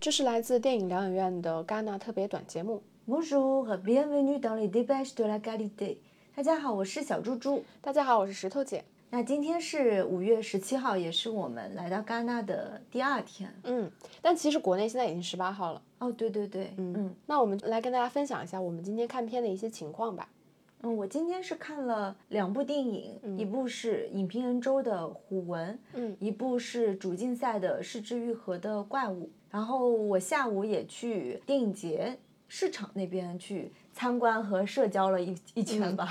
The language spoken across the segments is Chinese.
这是来自电影疗养院的戛纳特别短节目。Bonjour, bienvenue dans les débats de la qualité。大家好，我是小猪猪。大家好，我是石头姐。那今天是五月十七号，也是我们来到戛纳的第二天。嗯，但其实国内现在已经十八号了。哦，对对对，嗯嗯。那我们来跟大家分享一下我们今天看片的一些情况吧。嗯，我今天是看了两部电影，一部是影评人周的《虎纹》，嗯，一部是主竞赛的《失之愈合的怪物》。然后我下午也去电影节市场那边去参观和社交了一一圈吧。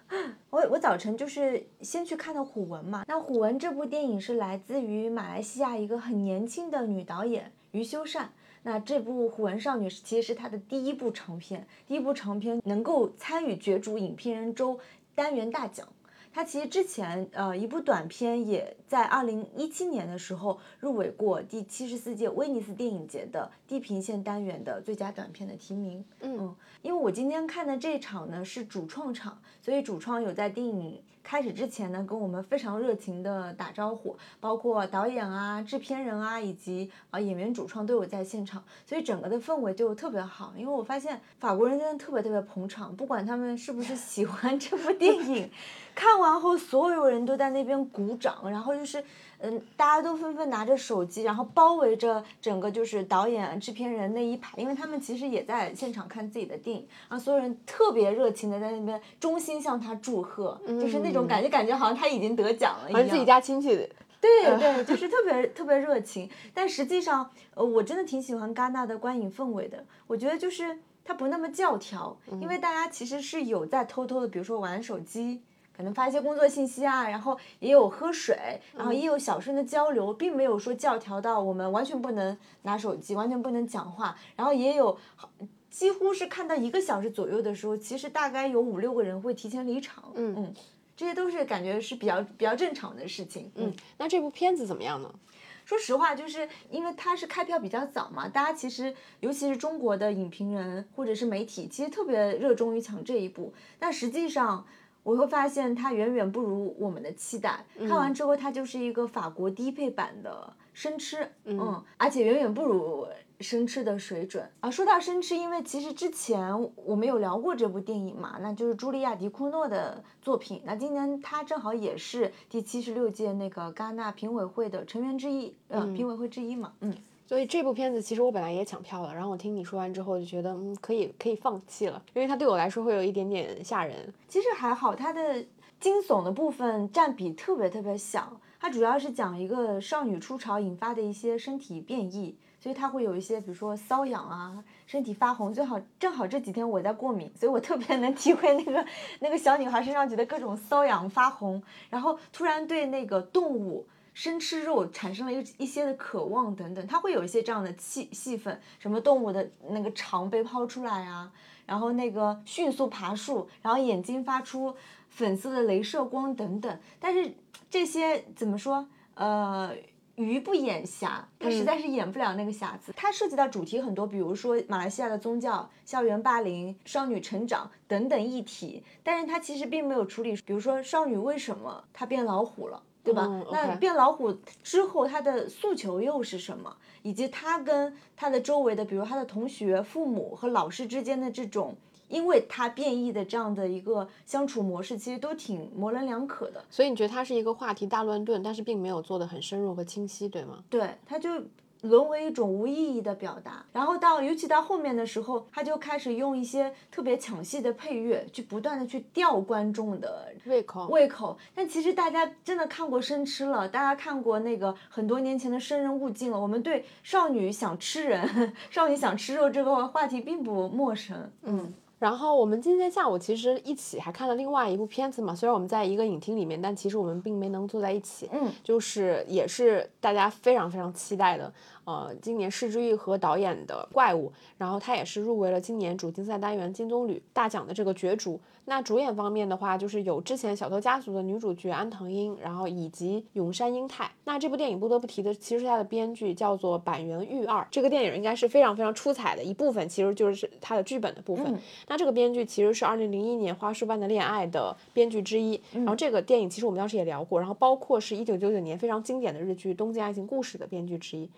我我早晨就是先去看的《虎纹》嘛。那《虎纹》这部电影是来自于马来西亚一个很年轻的女导演余修善。那这部《虎纹少女》其实是她的第一部长片，第一部长片能够参与角逐影评人周单元大奖。她其实之前呃一部短片也在二零一七年的时候入围过第七十四届威尼斯电影节的地平线单元的最佳短片的提名。嗯，因为我今天看的这场呢是主创场，所以主创有在电影。开始之前呢，跟我们非常热情的打招呼，包括导演啊、制片人啊，以及啊演员主创都有在现场，所以整个的氛围就特别好。因为我发现法国人真的特别特别捧场，不管他们是不是喜欢这部电影，看完后所有人都在那边鼓掌，然后就是。嗯，大家都纷纷拿着手机，然后包围着整个就是导演、制片人那一排，因为他们其实也在现场看自己的电影，然后所有人特别热情的在那边衷心向他祝贺，就是那种感觉，感觉好像他已经得奖了一样。自己家亲戚。对对，就是特别特别热情。但实际上，呃，我真的挺喜欢戛纳的观影氛围的。我觉得就是它不那么教条，因为大家其实是有在偷偷的，比如说玩手机。可能发一些工作信息啊，然后也有喝水，然后也有小声的交流，并没有说教条到我们完全不能拿手机，完全不能讲话。然后也有，几乎是看到一个小时左右的时候，其实大概有五六个人会提前离场。嗯嗯，这些都是感觉是比较比较正常的事情。嗯，那这部片子怎么样呢？说实话，就是因为它是开票比较早嘛，大家其实尤其是中国的影评人或者是媒体，其实特别热衷于抢这一部，但实际上。我会发现它远远不如我们的期待。看完之后，它就是一个法国低配版的生吃，嗯，而且远远不如生吃的水准。啊，说到生吃，因为其实之前我们有聊过这部电影嘛，那就是茱莉亚·迪库诺的作品。那今年他正好也是第七十六届那个戛纳评委会的成员之一，呃，评委会之一嘛，嗯。所以这部片子其实我本来也抢票了，然后我听你说完之后就觉得，嗯，可以可以放弃了，因为它对我来说会有一点点吓人。其实还好，它的惊悚的部分占比特别特别小，它主要是讲一个少女初潮引发的一些身体变异，所以它会有一些比如说瘙痒啊，身体发红，最好正好这几天我在过敏，所以我特别能体会那个那个小女孩身上觉得各种瘙痒发红，然后突然对那个动物。生吃肉产生了一一些的渴望等等，它会有一些这样的戏戏份，什么动物的那个肠被抛出来啊，然后那个迅速爬树，然后眼睛发出粉色的镭射光等等。但是这些怎么说？呃，鱼不眼瞎，它实在是演不了那个瑕疵。它涉及到主题很多，比如说马来西亚的宗教、校园霸凌、少女成长等等议题，但是它其实并没有处理，比如说少女为什么她变老虎了。对吧？那变老虎之后，他的诉求又是什么？以及他跟他的周围的，比如他的同学、父母和老师之间的这种，因为他变异的这样的一个相处模式，其实都挺模棱两可的。所以你觉得它是一个话题大乱炖，但是并没有做的很深入和清晰，对吗？对，他就。沦为一种无意义的表达，然后到尤其到后面的时候，他就开始用一些特别抢戏的配乐，去不断的去吊观众的胃口胃口。但其实大家真的看过《生吃》了，大家看过那个很多年前的《生人勿近》了，我们对少女想吃人、少女想吃肉这个话题并不陌生。嗯。然后我们今天下午其实一起还看了另外一部片子嘛，虽然我们在一个影厅里面，但其实我们并没能坐在一起。嗯，就是也是大家非常非常期待的。呃，今年施之玉和导演的怪物，然后他也是入围了今年主竞赛单元金棕榈大奖的这个角逐。那主演方面的话，就是有之前《小偷家族》的女主角安藤英，然后以及永山英太。那这部电影不得不提的，其实是它的编剧叫做板垣裕二。这个电影应该是非常非常出彩的一部分，其实就是它的剧本的部分。那这个编剧其实是2001年《花束般的恋爱》的编剧之一。然后这个电影其实我们当时也聊过，然后包括是一九九九年非常经典的日剧《东京爱情故事》的编剧之一。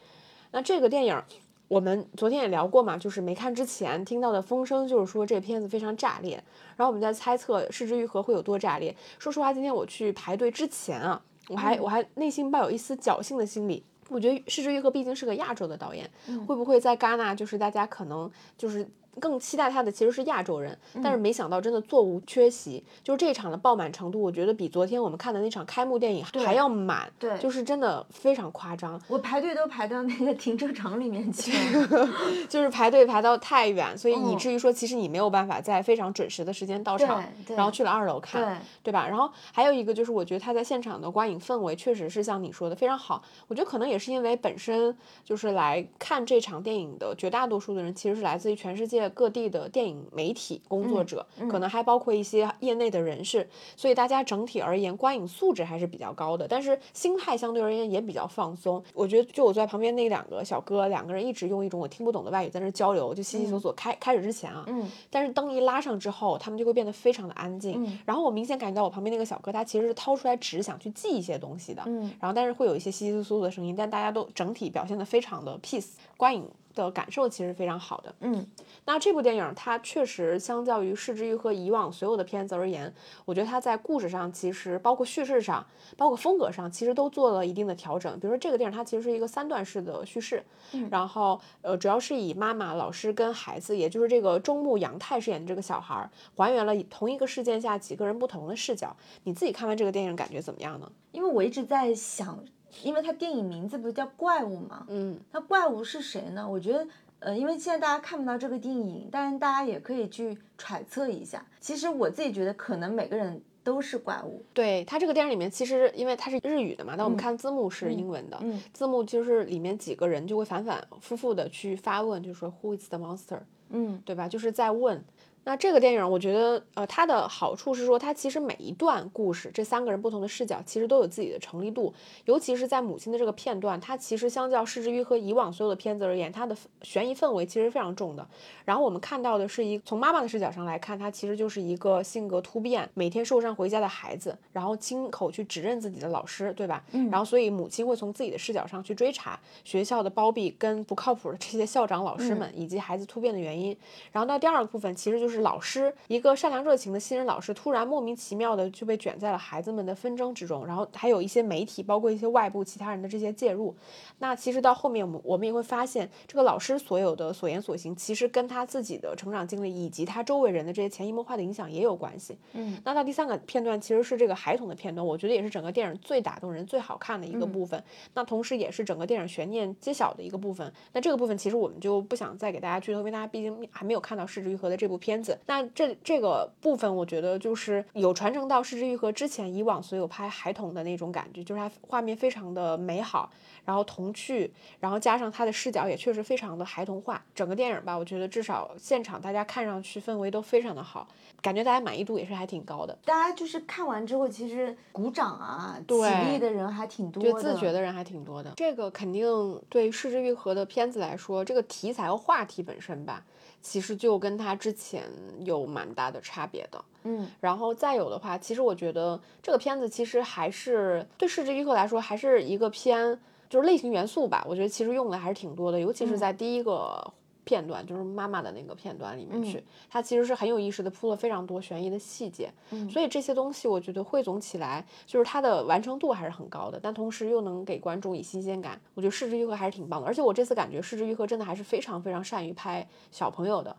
那这个电影，我们昨天也聊过嘛，就是没看之前听到的风声，就是说这片子非常炸裂，然后我们在猜测《失之愈合》会有多炸裂。说实话，今天我去排队之前啊，我还我还内心抱有一丝侥幸的心理。我觉得《失之愈合》毕竟是个亚洲的导演，会不会在戛纳就是大家可能就是更期待他的其实是亚洲人，但是没想到真的座无缺席，就是这场的爆满程度，我觉得比昨天我们看的那场开幕电影还要满，对就是真的非常夸张。我排队都排到那个停车场里面去了。就是排队排到太远，所以以嗯至于说，其实你没有办法在非常准时的时间到场，对然后去了二楼看，对对吧？然后还有一个就是，我觉得他在现场的观影氛围确实是像你说的非常好。我觉得可能也是因为本身就是来看这场电影的绝大多数的人，其实是来自于全世界各地的电影媒体工作者，可能还包括一些业内的人士，所以大家整体而言观影素质还是比较高的，但是心态相对而言也比较放松。我觉得就我坐在旁边那两个小哥，两个人一直用一种我听不懂的外语在那交流，就悉悉索索。开开始之前啊，嗯但是灯一拉上之后，他们就会变得非常的安静。嗯然后我明显感觉到我旁边那个小哥，他其实是掏出来纸想去记一些东西的。嗯然后但是会有一些稀稀疏疏的声音，但大家都整体表现得非常的 peace，观影的感受其实非常好的。嗯那这部电影它确实相较于《失之愈和》以往所有的片子而言，我觉得它在故事上其实包括叙事上，包括风格上，其实都做了一定的调整。比如说这个电影它其实是一个三段式的叙事，然后呃主要是以妈妈、老师跟孩子，也就是这个中木阳太饰演的这个小孩儿，还原了同一个事件下几个人不同的视角。你自己看完这个电影感觉怎么样呢？因为我一直在想，因为它电影名字不是叫怪物吗？嗯那怪物是谁呢？我觉得，呃，因为现在大家看不到这个电影，但是大家也可以去揣测一下。其实我自己觉得，可能每个人都是怪物。对它这个电影里面，其实因为它是日语的嘛，那我们看字幕是英文的，嗯字幕就是里面几个人就会反反复复的去发问，就是说 Who is the monster，嗯对吧？就是在问。那这个电影，我觉得，呃，它的好处是说，它其实每一段故事，这三个人不同的视角，其实都有自己的成立度。尤其是在母亲的这个片段，它其实相较《失之于》和》以往所有的片子而言，它的悬疑氛围其实非常重的。然后我们看到的是一从妈妈的视角上来看，她其实就是一个性格突变、每天受伤回家的孩子，然后亲口去指认自己的老师，对吧？嗯然后所以母亲会从自己的视角上去追查学校的包庇跟不靠谱的这些校长老师们，以及孩子突变的原因。然后到第二个部分，其实就是老师一个善良热情的新人老师，突然莫名其妙的就被卷在了孩子们的纷争之中，然后还有一些媒体，包括一些外部其他人的这些介入。那其实到后面，我们我们也会发现，这个老师所有的所言所行，其实跟他自己的成长经历以及他周围人的这些潜移默化的影响也有关系。嗯那到第三个片段，其实是这个孩童的片段，我觉得也是整个电影最打动人、最好看的一个部分。那同时也是整个电影悬念揭晓的一个部分。那这个部分其实我们就不想再给大家剧透，因为大家毕竟还没有看到《失之愈合》的这部片子。那这这个部分，我觉得就是有传承到《失之愈合》之前以往所有拍孩童的那种感觉，就是它画面非常的美好，然后童趣，然后加上它的视角也确实非常的孩童化。整个电影吧，我觉得至少现场大家看上去氛围都非常的好，感觉大家满意度也是还挺高的。大家就是看完之后，其实鼓掌啊、起对立的人还挺多的就。自觉的人还挺多的。这个肯定对《失之愈合》的片子来说，这个题材和话题本身吧，其实就跟它之前有蛮大的差别的。嗯然后再有的话，其实我觉得这个片子其实还是对《失之愈合》来说，还是一个偏就是类型元素吧。我觉得其实用的还是挺多的，尤其是嗯在第一个。片段就是妈妈的那个片段里面去，嗯。它其实是很有意识的铺了非常多悬疑的细节，嗯。所以这些东西我觉得汇总起来，就是它的完成度还是很高的，但同时又能给观众以新鲜感。我觉得《失之愈合》还是挺棒的，而且我这次感觉《失之愈合》真的还是非常非常善于拍小朋友的，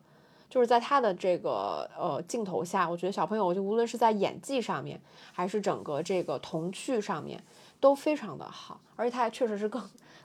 就是在他的这个呃镜头下，我觉得小朋友就无论是在演技上面，还是整个这个童趣上面，都非常的好，而且他也确实是更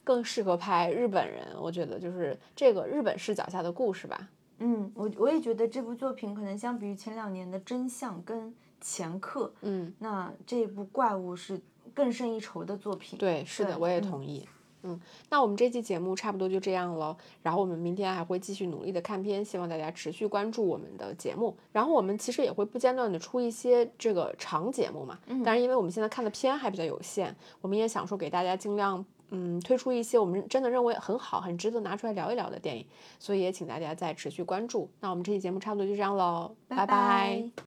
更适合拍日本人，我觉得就是这个日本视角下的故事吧。嗯，我我也觉得这部作品可能相比于前两年的《真相》跟《前客》，嗯，那这部《怪物》是更胜一筹的作品。对，是的，我也嗯同意。嗯，那我们这期节目差不多就这样了。然后我们明天还会继续努力的看片，希望大家持续关注我们的节目。然后我们其实也会不间断的出一些这个长节目嘛。嗯但是因为我们现在看的片还比较有限，我们也想说给大家尽量嗯推出一些我们真的认为很好、很值得拿出来聊一聊的电影，所以也请大家再持续关注。那我们这期节目差不多就这样喽，拜拜拜